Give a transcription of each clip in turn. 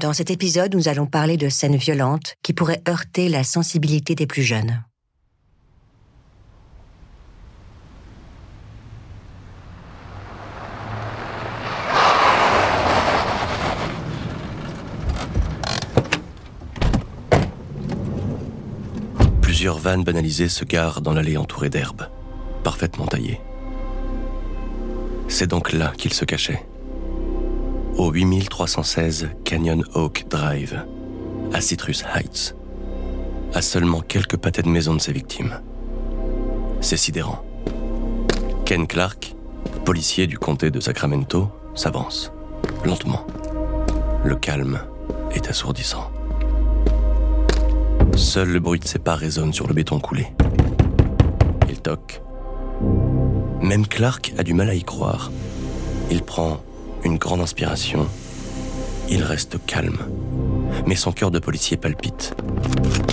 Dans cet épisode, nous allons parler de scènes violentes qui pourraient heurter la sensibilité des plus jeunes. Plusieurs vannes banalisées se garent dans l'allée entourée d'herbes, parfaitement taillées. C'est donc là qu'il se cachait. Au 8316 Canyon Oak Drive, à Citrus Heights, à seulement quelques pâtés de maison de ses victimes. C'est sidérant. Ken Clark, policier du comté de Sacramento, s'avance, lentement. Le calme est assourdissant. Seul le bruit de ses pas résonne sur le béton coulé. Il toque, même Clark a du mal à y croire. Il prend une grande inspiration. Il reste calme. Mais son cœur de policier palpite.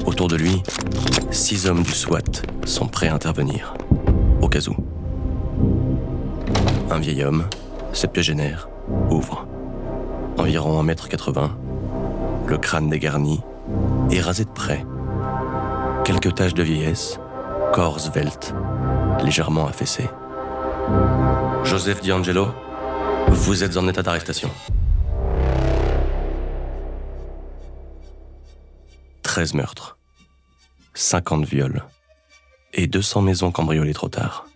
Autour de lui, six hommes du SWAT sont prêts à intervenir. Au cas où. Un vieil homme, septuagénaire, ouvre. Environ 1m80, le crâne dégarni et rasé de près. Quelques taches de vieillesse, corps svelte, légèrement affaissé. Joseph D'Angelo, vous êtes en état d'arrestation. 13 meurtres, 50 viols et 200 maisons cambriolées trop tard.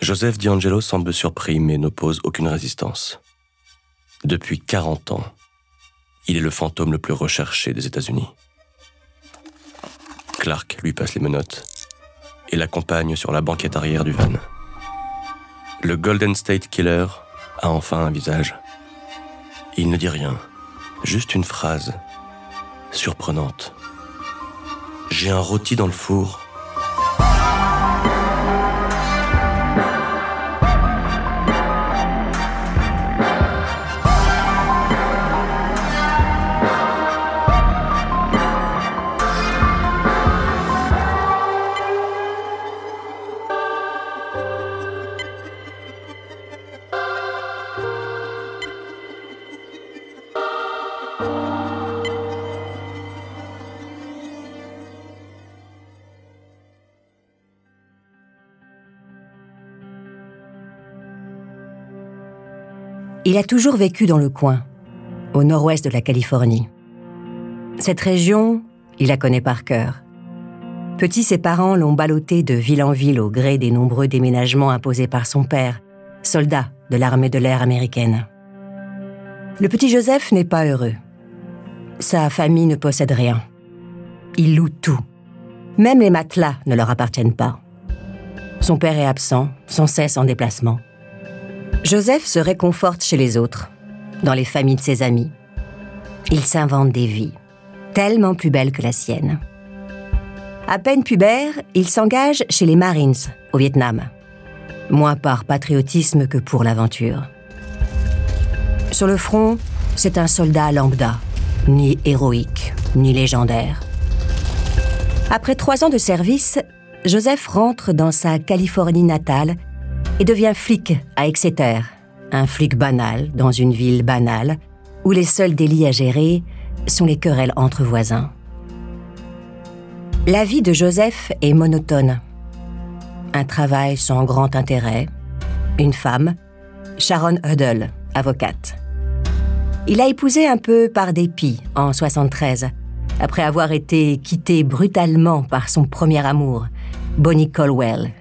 Joseph D'Angelo semble surpris mais n'oppose aucune résistance. Depuis 40 ans, il est le fantôme le plus recherché des États-Unis. Clark lui passe les menottes et l'accompagne sur la banquette arrière du van. Le Golden State Killer a enfin un visage. Il ne dit rien, juste une phrase surprenante. J'ai un rôti dans le four Il a toujours vécu dans le coin, au nord-ouest de la Californie. Cette région, il la connaît par cœur. Petit, ses parents l'ont ballotté de ville en ville au gré des nombreux déménagements imposés par son père, soldat de l'armée de l'air américaine. Le petit Joseph n'est pas heureux. Sa famille ne possède rien. Il loue tout. Même les matelas ne leur appartiennent pas. Son père est absent, sans cesse en déplacement. Joseph se réconforte chez les autres, dans les familles de ses amis. Il s'invente des vies, tellement plus belles que la sienne. À peine pubère, il s'engage chez les Marines, au Vietnam. Moins par patriotisme que pour l'aventure. Sur le front, c'est un soldat lambda, ni héroïque, ni légendaire. Après trois ans de service, Joseph rentre dans sa Californie natale et devient flic à Exeter, un flic banal dans une ville banale, où les seuls délits à gérer sont les querelles entre voisins. La vie de Joseph est monotone. Un travail sans grand intérêt, une femme, Sharon Huddle, avocate. Il a épousé un peu par dépit en 73, après avoir été quitté brutalement par son premier amour, Bonnie Colwell,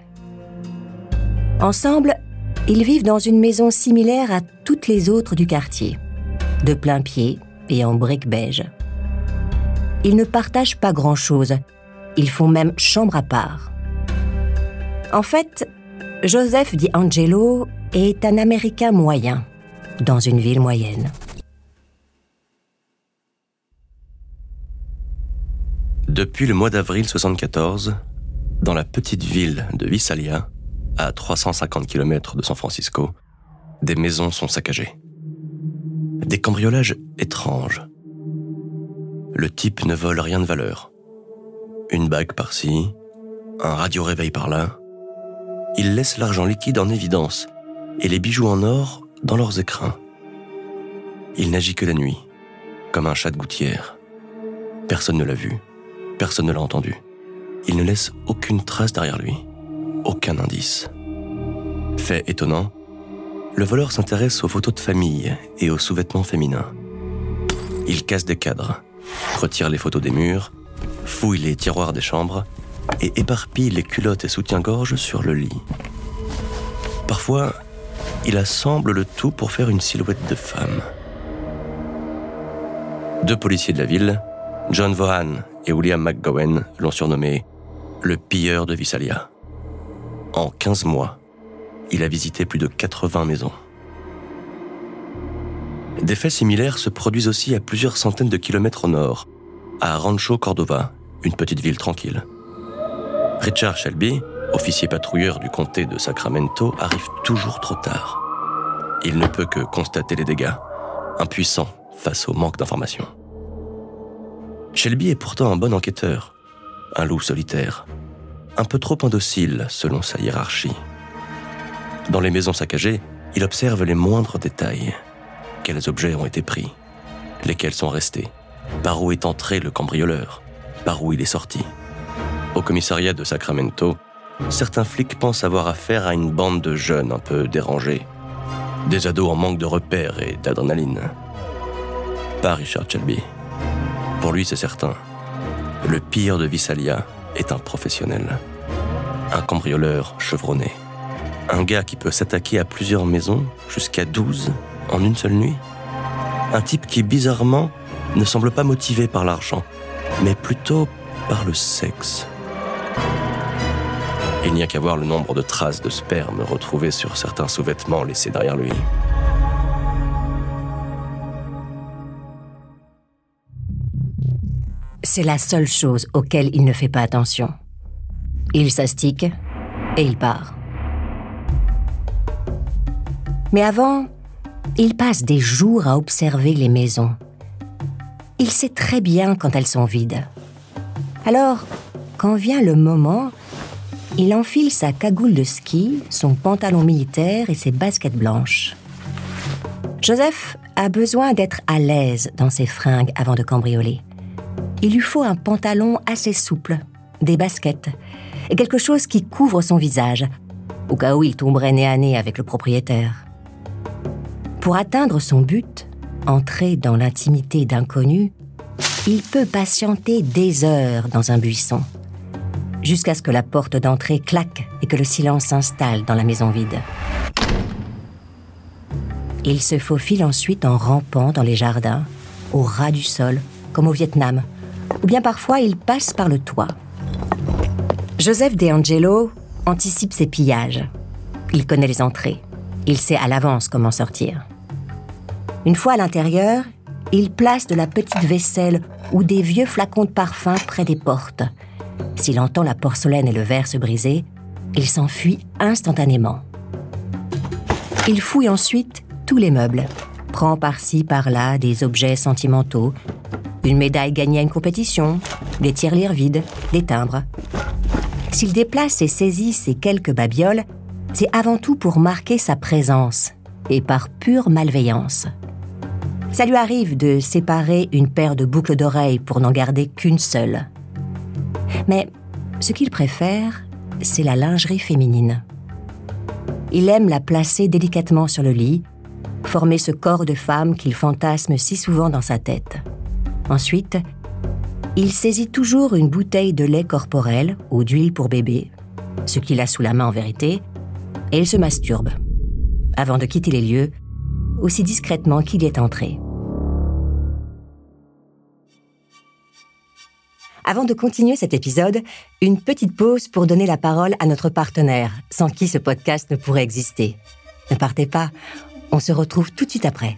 Ensemble, ils vivent dans une maison similaire à toutes les autres du quartier, de plein pied et en briques beige. Ils ne partagent pas grand-chose, ils font même chambre à part. En fait, Joseph Di Angelo est un Américain moyen, dans une ville moyenne. Depuis le mois d'avril 1974, dans la petite ville de Visalia, à 350 km de San Francisco, des maisons sont saccagées. Des cambriolages étranges. Le type ne vole rien de valeur. Une bague par-ci, un radio-réveil par-là. Il laisse l'argent liquide en évidence et les bijoux en or dans leurs écrins. Il n'agit que la nuit, comme un chat de gouttière. Personne ne l'a vu, personne ne l'a entendu. Il ne laisse aucune trace derrière lui, aucun indice. Fait étonnant, le voleur s'intéresse aux photos de famille et aux sous-vêtements féminins. Il casse des cadres, retire les photos des murs, fouille les tiroirs des chambres et éparpille les culottes et soutiens-gorge sur le lit. Parfois, il assemble le tout pour faire une silhouette de femme. Deux policiers de la ville, John Vaughan et William McGowan, l'ont surnommé le pilleur de Visalia. En 15 mois, il a visité plus de 80 maisons. Des faits similaires se produisent aussi à plusieurs centaines de kilomètres au nord, à Rancho Cordova, une petite ville tranquille. Richard Shelby, officier patrouilleur du comté de Sacramento, arrive toujours trop tard. Il ne peut que constater les dégâts, impuissant face au manque d'informations. Shelby est pourtant un bon enquêteur, un loup solitaire, un peu trop indocile selon sa hiérarchie. Dans les maisons saccagées, il observe les moindres détails. Quels objets ont été pris? Lesquels sont restés? Par où est entré le cambrioleur? Par où il est sorti? Au commissariat de Sacramento, certains flics pensent avoir affaire à une bande de jeunes un peu dérangés. Des ados en manque de repères et d'adrénaline. Pas Richard Shelby. Pour lui, c'est certain. Le pire de Visalia est un professionnel. Un cambrioleur chevronné. Un gars qui peut s'attaquer à plusieurs maisons, jusqu'à 12, en une seule nuit. Un type qui, bizarrement, ne semble pas motivé par l'argent, mais plutôt par le sexe. Il n'y a qu'à voir le nombre de traces de sperme retrouvées sur certains sous-vêtements laissés derrière lui. C'est la seule chose auquel il ne fait pas attention. Il s'astique et il part. Mais avant, il passe des jours à observer les maisons. Il sait très bien quand elles sont vides. Alors, quand vient le moment, il enfile sa cagoule de ski, son pantalon militaire et ses baskets blanches. Joseph a besoin d'être à l'aise dans ses fringues avant de cambrioler. Il lui faut un pantalon assez souple, des baskets, et quelque chose qui couvre son visage, au cas où il tomberait nez à nez avec le propriétaire. Pour atteindre son but, entrer dans l'intimité d'inconnus, il peut patienter des heures dans un buisson, jusqu'à ce que la porte d'entrée claque et que le silence s'installe dans la maison vide. Il se faufile ensuite en rampant dans les jardins, au ras du sol, comme au Vietnam, ou bien parfois il passe par le toit. Joseph De Angelo anticipe ses pillages. Il connaît les entrées. Il sait à l'avance comment sortir. Une fois à l'intérieur, il place de la petite vaisselle ou des vieux flacons de parfum près des portes. S'il entend la porcelaine et le verre se briser, il s'enfuit instantanément. Il fouille ensuite tous les meubles, prend par-ci par-là des objets sentimentaux, une médaille gagnée à une compétition, des tirelires vides, des timbres. S'il déplace et saisit ces quelques babioles, c'est avant tout pour marquer sa présence et par pure malveillance. Ça lui arrive de séparer une paire de boucles d'oreilles pour n'en garder qu'une seule. Mais ce qu'il préfère, c'est la lingerie féminine. Il aime la placer délicatement sur le lit, former ce corps de femme qu'il fantasme si souvent dans sa tête. Ensuite, il saisit toujours une bouteille de lait corporel ou d'huile pour bébé, ce qu'il a sous la main en vérité, et il se masturbe, avant de quitter les lieux, aussi discrètement qu'il y est entré. Avant de continuer cet épisode, une petite pause pour donner la parole à notre partenaire, sans qui ce podcast ne pourrait exister. Ne partez pas, on se retrouve tout de suite après.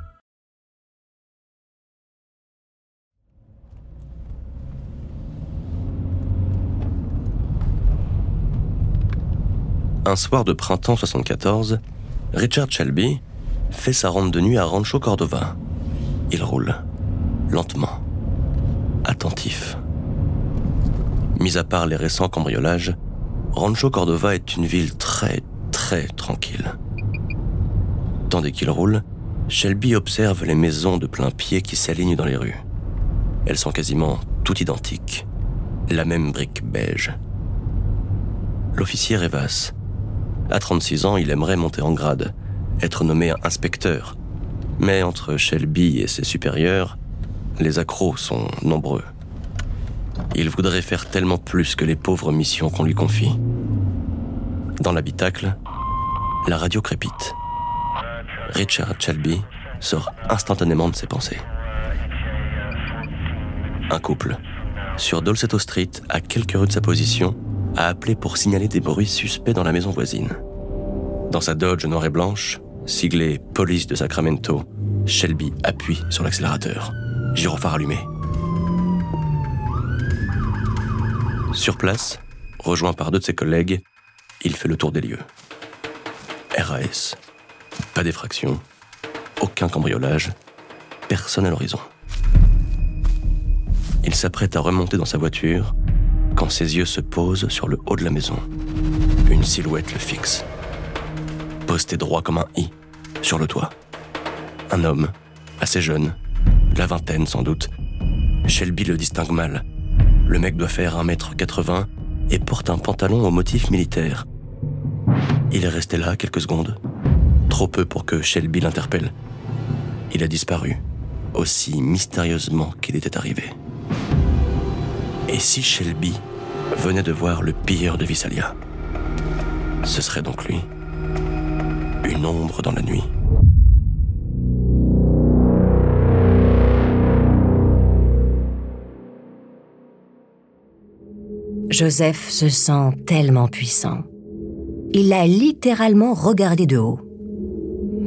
Un soir de printemps 74, Richard Shelby fait sa ronde de nuit à Rancho Cordova. Il roule, lentement, attentif. Mis à part les récents cambriolages, Rancho Cordova est une ville très, très tranquille. Tandis qu'il roule, Shelby observe les maisons de plein pied qui s'alignent dans les rues. Elles sont quasiment toutes identiques. La même brique beige. L'officier rêvasse. À 36 ans, il aimerait monter en grade, être nommé inspecteur. Mais entre Shelby et ses supérieurs, les accros sont nombreux. Il voudrait faire tellement plus que les pauvres missions qu'on lui confie. Dans l'habitacle, la radio crépite. Richard Shelby sort instantanément de ses pensées. Un couple, sur Dolcetto Street, à quelques rues de sa position, a appelé pour signaler des bruits suspects dans la maison voisine. Dans sa Dodge noire et blanche, siglée Police de Sacramento, Shelby appuie sur l'accélérateur. Gyrophare allumé. Sur place, rejoint par deux de ses collègues, il fait le tour des lieux. RAS, pas d'effraction, aucun cambriolage, personne à l'horizon. Il s'apprête à remonter dans sa voiture quand ses yeux se posent sur le haut de la maison. Une silhouette le fixe. Posté droit comme un i sur le toit. Un homme, assez jeune, de la vingtaine sans doute. Shelby le distingue mal. Le mec doit faire 1m80 et porte un pantalon au motif militaire. Il est resté là quelques secondes. Trop peu pour que Shelby l'interpelle. Il a disparu, aussi mystérieusement qu'il était arrivé. Et si Shelby venait de voir le pilleur de Visalia Ce serait donc lui. Une ombre dans la nuit. Joseph se sent tellement puissant. Il l'a littéralement regardé de haut.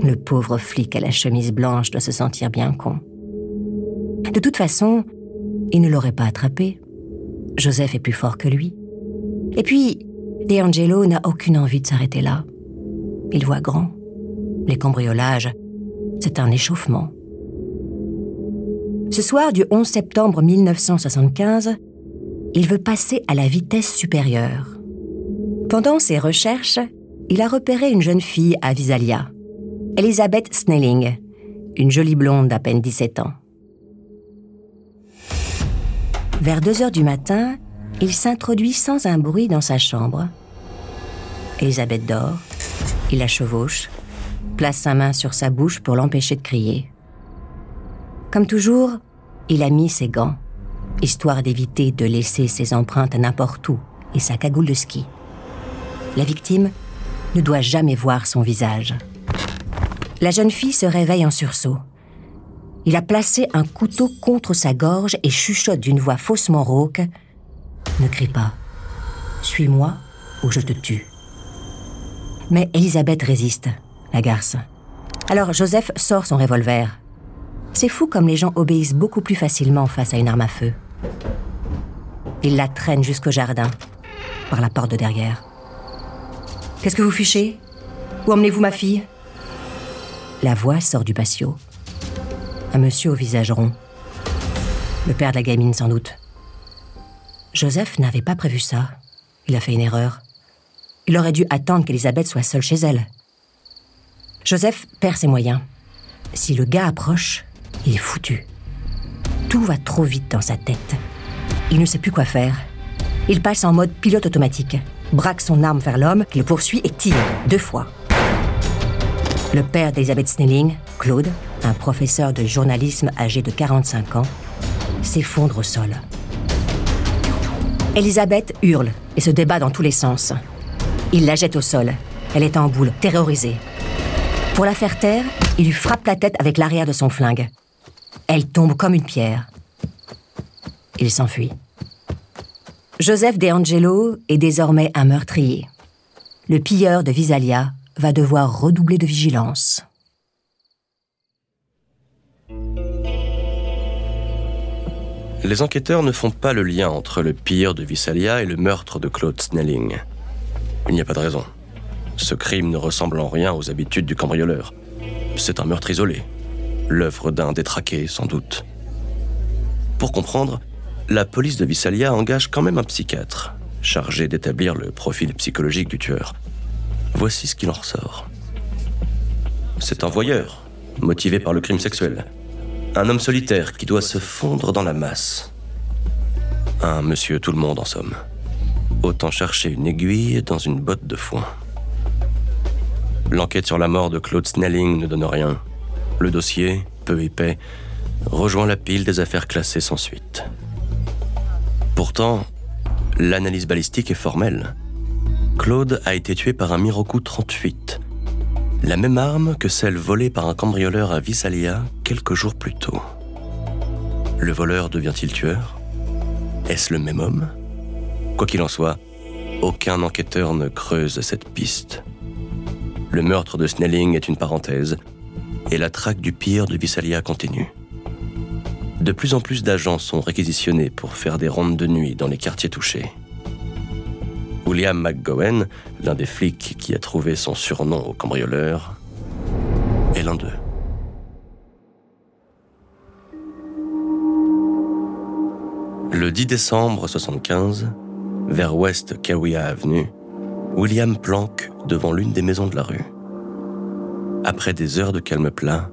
Le pauvre flic à la chemise blanche doit se sentir bien con. De toute façon, il ne l'aurait pas attrapé. Joseph est plus fort que lui. Et puis, D'Angelo n'a aucune envie de s'arrêter là. Il voit grand. Les cambriolages, c'est un échauffement. Ce soir du 11 septembre 1975, il veut passer à la vitesse supérieure. Pendant ses recherches, il a repéré une jeune fille à Visalia, Elizabeth Snelling, une jolie blonde d'à peine 17 ans. Vers 2 heures du matin, il s'introduit sans un bruit dans sa chambre. Elisabeth dort, il la chevauche, place sa main sur sa bouche pour l'empêcher de crier. Comme toujours, il a mis ses gants, histoire d'éviter de laisser ses empreintes n'importe où et sa cagoule de ski. La victime ne doit jamais voir son visage. La jeune fille se réveille en sursaut. Il a placé un couteau contre sa gorge et chuchote d'une voix faussement rauque Ne crie pas. Suis-moi ou je te tue. Mais Elisabeth résiste, la garce. Alors Joseph sort son revolver. C'est fou comme les gens obéissent beaucoup plus facilement face à une arme à feu. Il la traîne jusqu'au jardin, par la porte de derrière. Qu'est-ce que vous fichez? Où emmenez-vous ma fille? La voix sort du patio. Un monsieur au visage rond. Le père de la gamine, sans doute. Joseph n'avait pas prévu ça. Il a fait une erreur. Il aurait dû attendre qu'Elisabeth soit seule chez elle. Joseph perd ses moyens. Si le gars approche, il est foutu. Tout va trop vite dans sa tête. Il ne sait plus quoi faire. Il passe en mode pilote automatique, braque son arme vers l'homme qui le poursuit et tire deux fois. Le père d'Elisabeth Snelling, Claude, un professeur de journalisme âgé de 45 ans, s'effondre au sol. Elisabeth hurle et se débat dans tous les sens. Il la jette au sol. Elle est en boule, terrorisée. Pour la faire taire, il lui frappe la tête avec l'arrière de son flingue. Elle tombe comme une pierre. Il s'enfuit. Joseph De Angelo est désormais un meurtrier. Le pilleur de Visalia va devoir redoubler de vigilance. Les enquêteurs ne font pas le lien entre le pire de Visalia et le meurtre de Claude Snelling. Il n'y a pas de raison. Ce crime ne ressemble en rien aux habitudes du cambrioleur. C'est un meurtre isolé, l'œuvre d'un détraqué sans doute. Pour comprendre, la police de Visalia engage quand même un psychiatre, chargé d'établir le profil psychologique du tueur. Voici ce qu'il en ressort. C'est un voyeur, motivé par le crime sexuel. Un homme solitaire qui doit se fondre dans la masse. Un monsieur tout le monde en somme. Autant chercher une aiguille dans une botte de foin. L'enquête sur la mort de Claude Snelling ne donne rien. Le dossier, peu épais, rejoint la pile des affaires classées sans suite. Pourtant, l'analyse balistique est formelle. Claude a été tué par un Miroku 38, la même arme que celle volée par un cambrioleur à Visalia quelques jours plus tôt. Le voleur devient-il tueur? Est-ce le même homme? Quoi qu'il en soit, aucun enquêteur ne creuse cette piste. Le meurtre de Snelling est une parenthèse, et la traque du pire de Visalia continue. De plus en plus d'agents sont réquisitionnés pour faire des rondes de nuit dans les quartiers touchés. William McGowan, l'un des flics qui a trouvé son surnom au cambrioleur, est l'un d'eux. Le 10 décembre 75, vers West Kawiya Avenue, William planque devant l'une des maisons de la rue. Après des heures de calme plat,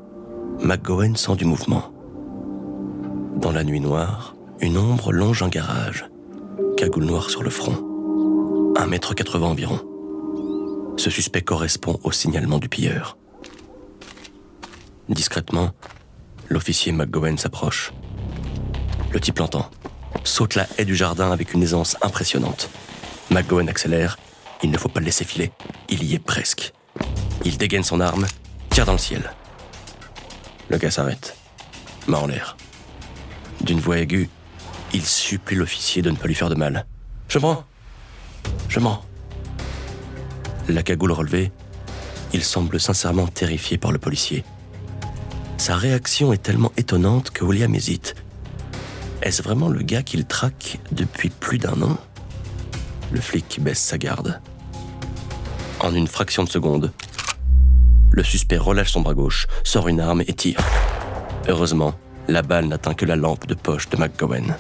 McGowan sent du mouvement. Dans la nuit noire, une ombre longe un garage, cagoule noire sur le front. 1m80 environ. Ce suspect correspond au signalement du pilleur. Discrètement, l'officier McGowan s'approche. Le type l'entend, saute la haie du jardin avec une aisance impressionnante. McGowan accélère, il ne faut pas le laisser filer, il y est presque. Il dégaine son arme, tire dans le ciel. Le gars s'arrête, main en l'air. D'une voix aiguë, il supplie l'officier de ne pas lui faire de mal. Je prends je mens. La cagoule relevée, il semble sincèrement terrifié par le policier. Sa réaction est tellement étonnante que William hésite. Est-ce vraiment le gars qu'il traque depuis plus d'un an? Le flic baisse sa garde. En une fraction de seconde, le suspect relâche son bras gauche, sort une arme et tire. Heureusement, la balle n'atteint que la lampe de poche de McGowan.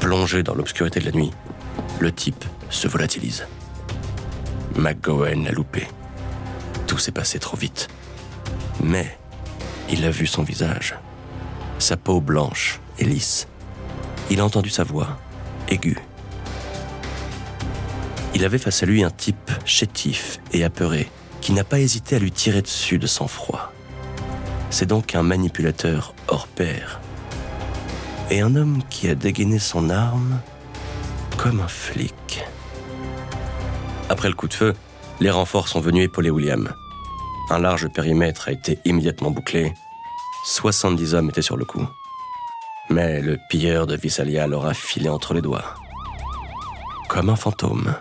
Plongé dans l'obscurité de la nuit, le type se volatilise. McGowan l'a loupé. Tout s'est passé trop vite. Mais il a vu son visage. Sa peau blanche et lisse. Il a entendu sa voix, aiguë. Il avait face à lui un type chétif et apeuré, qui n'a pas hésité à lui tirer dessus de sang-froid. C'est donc un manipulateur hors pair. Et un homme qui a dégainé son arme comme un flic. Après le coup de feu, les renforts sont venus épauler William. Un large périmètre a été immédiatement bouclé. 70 hommes étaient sur le coup. Mais le pilleur de Visalia leur a filé entre les doigts. Comme un fantôme.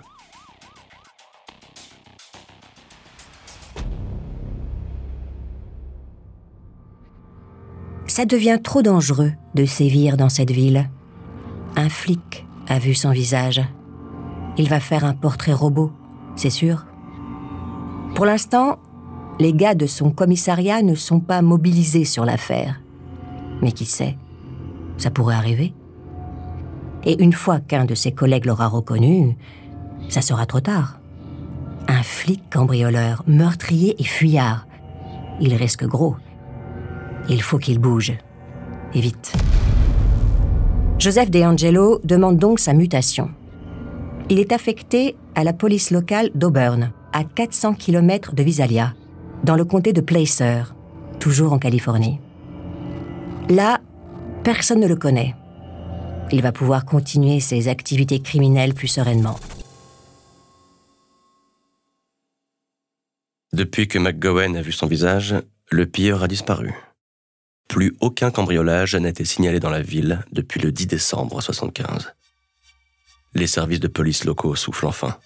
Ça devient trop dangereux de sévir dans cette ville. Un flic a vu son visage. Il va faire un portrait robot c'est sûr. Pour l'instant, les gars de son commissariat ne sont pas mobilisés sur l'affaire. Mais qui sait, ça pourrait arriver. Et une fois qu'un de ses collègues l'aura reconnu, ça sera trop tard. Un flic cambrioleur, meurtrier et fuyard. Il risque gros. Il faut qu'il bouge. Et vite. Joseph De Angelo demande donc sa mutation. Il est affecté à la police locale d'Auburn, à 400 km de Visalia, dans le comté de Placer, toujours en Californie. Là, personne ne le connaît. Il va pouvoir continuer ses activités criminelles plus sereinement. Depuis que McGowan a vu son visage, le pilleur a disparu. Plus aucun cambriolage n'a été signalé dans la ville depuis le 10 décembre 1975 les services de police locaux soufflent enfin.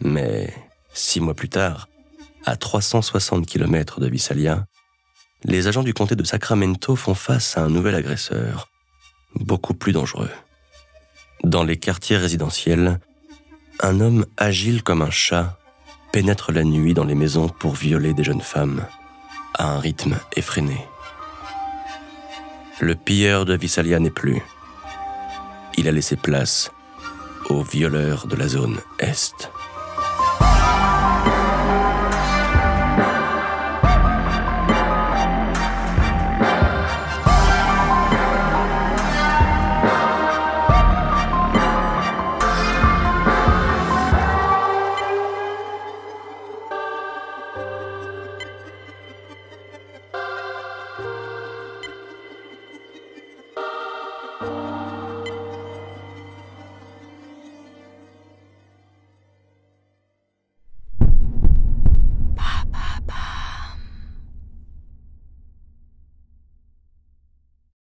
Mais six mois plus tard, à 360 km de Visalia, les agents du comté de Sacramento font face à un nouvel agresseur, beaucoup plus dangereux. Dans les quartiers résidentiels, un homme agile comme un chat pénètre la nuit dans les maisons pour violer des jeunes femmes à un rythme effréné. Le pilleur de Visalia n'est plus. Il a laissé place au violeur de la zone Est.